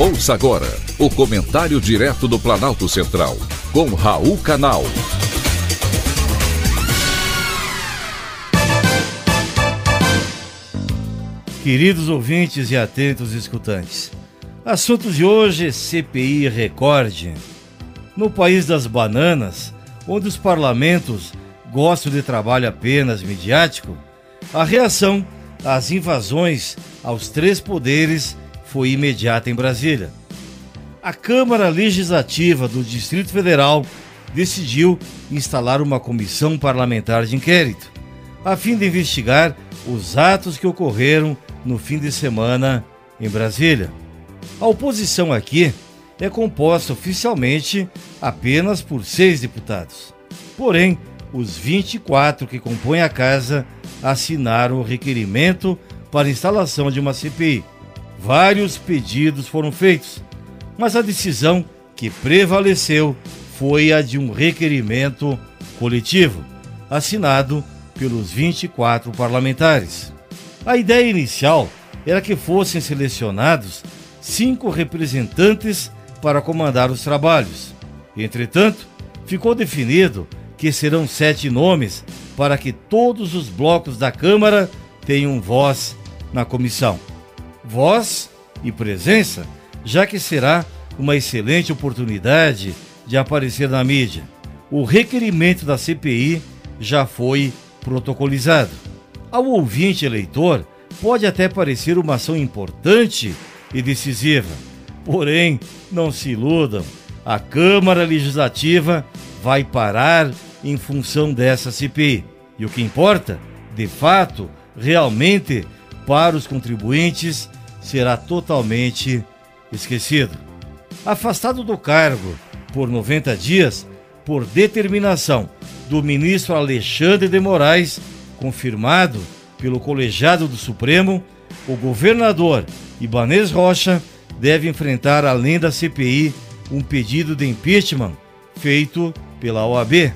Ouça agora o comentário direto do Planalto Central, com Raul Canal. Queridos ouvintes e atentos escutantes, assunto de hoje: CPI recorde. No país das bananas, onde os parlamentos gostam de trabalho apenas midiático, a reação às invasões aos três poderes foi imediata em Brasília. A Câmara Legislativa do Distrito Federal decidiu instalar uma comissão parlamentar de inquérito, a fim de investigar os atos que ocorreram no fim de semana em Brasília. A oposição aqui é composta oficialmente apenas por seis deputados. Porém, os 24 que compõem a casa assinaram o requerimento para instalação de uma CPI. Vários pedidos foram feitos, mas a decisão que prevaleceu foi a de um requerimento coletivo, assinado pelos 24 parlamentares. A ideia inicial era que fossem selecionados cinco representantes para comandar os trabalhos. Entretanto, ficou definido que serão sete nomes para que todos os blocos da Câmara tenham voz na comissão voz e presença, já que será uma excelente oportunidade de aparecer na mídia. O requerimento da CPI já foi protocolizado. Ao ouvinte eleitor, pode até parecer uma ação importante e decisiva. Porém, não se iludam, a Câmara Legislativa vai parar em função dessa CPI. E o que importa, de fato, realmente, para os contribuintes, será totalmente esquecido. Afastado do cargo por 90 dias, por determinação do ministro Alexandre de Moraes, confirmado pelo colegiado do Supremo, o governador Ibanez Rocha deve enfrentar, além da CPI, um pedido de impeachment feito pela OAB.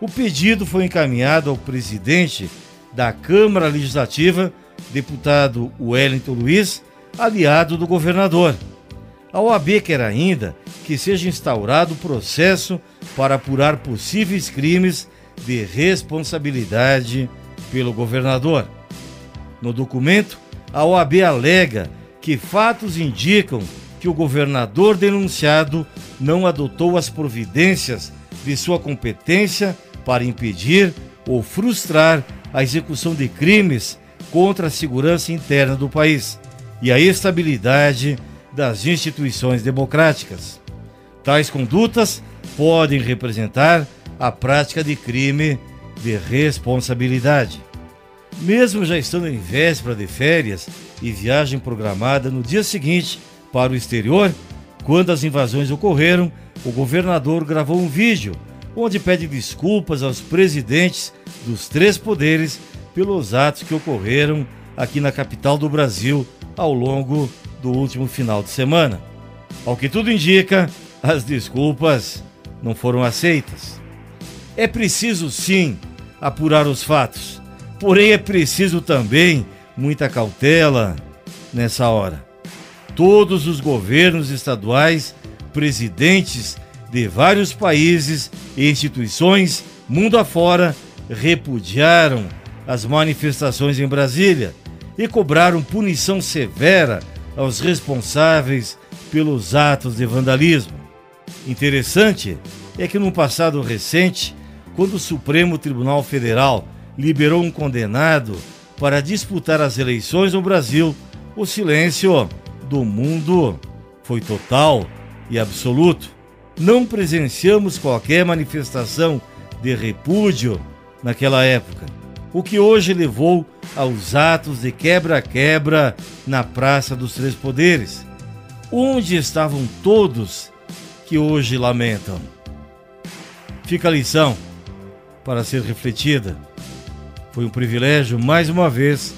O pedido foi encaminhado ao presidente da Câmara Legislativa, deputado Wellington Luiz, aliado do governador. A OAB quer ainda que seja instaurado processo para apurar possíveis crimes de responsabilidade pelo governador. No documento, a OAB alega que fatos indicam que o governador denunciado não adotou as providências de sua competência para impedir ou frustrar a execução de crimes contra a segurança interna do país e a estabilidade das instituições democráticas. Tais condutas podem representar a prática de crime de responsabilidade. Mesmo já estando em véspera de férias e viagem programada no dia seguinte para o exterior, quando as invasões ocorreram, o governador gravou um vídeo onde pede desculpas aos presidentes dos três poderes pelos atos que ocorreram aqui na capital do Brasil ao longo do último final de semana. Ao que tudo indica, as desculpas não foram aceitas. É preciso sim apurar os fatos, porém é preciso também muita cautela nessa hora. Todos os governos estaduais, presidentes de vários países e instituições mundo afora repudiaram as manifestações em Brasília e cobraram punição severa aos responsáveis pelos atos de vandalismo. Interessante é que, num passado recente, quando o Supremo Tribunal Federal liberou um condenado para disputar as eleições no Brasil, o silêncio do mundo foi total e absoluto. Não presenciamos qualquer manifestação de repúdio naquela época o que hoje levou aos atos de quebra-quebra na Praça dos Três Poderes. Onde estavam todos que hoje lamentam? Fica a lição para ser refletida. Foi um privilégio, mais uma vez,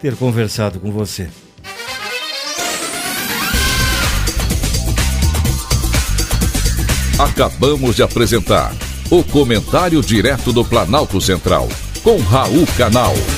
ter conversado com você. Acabamos de apresentar o Comentário Direto do Planalto Central com Raul Canal.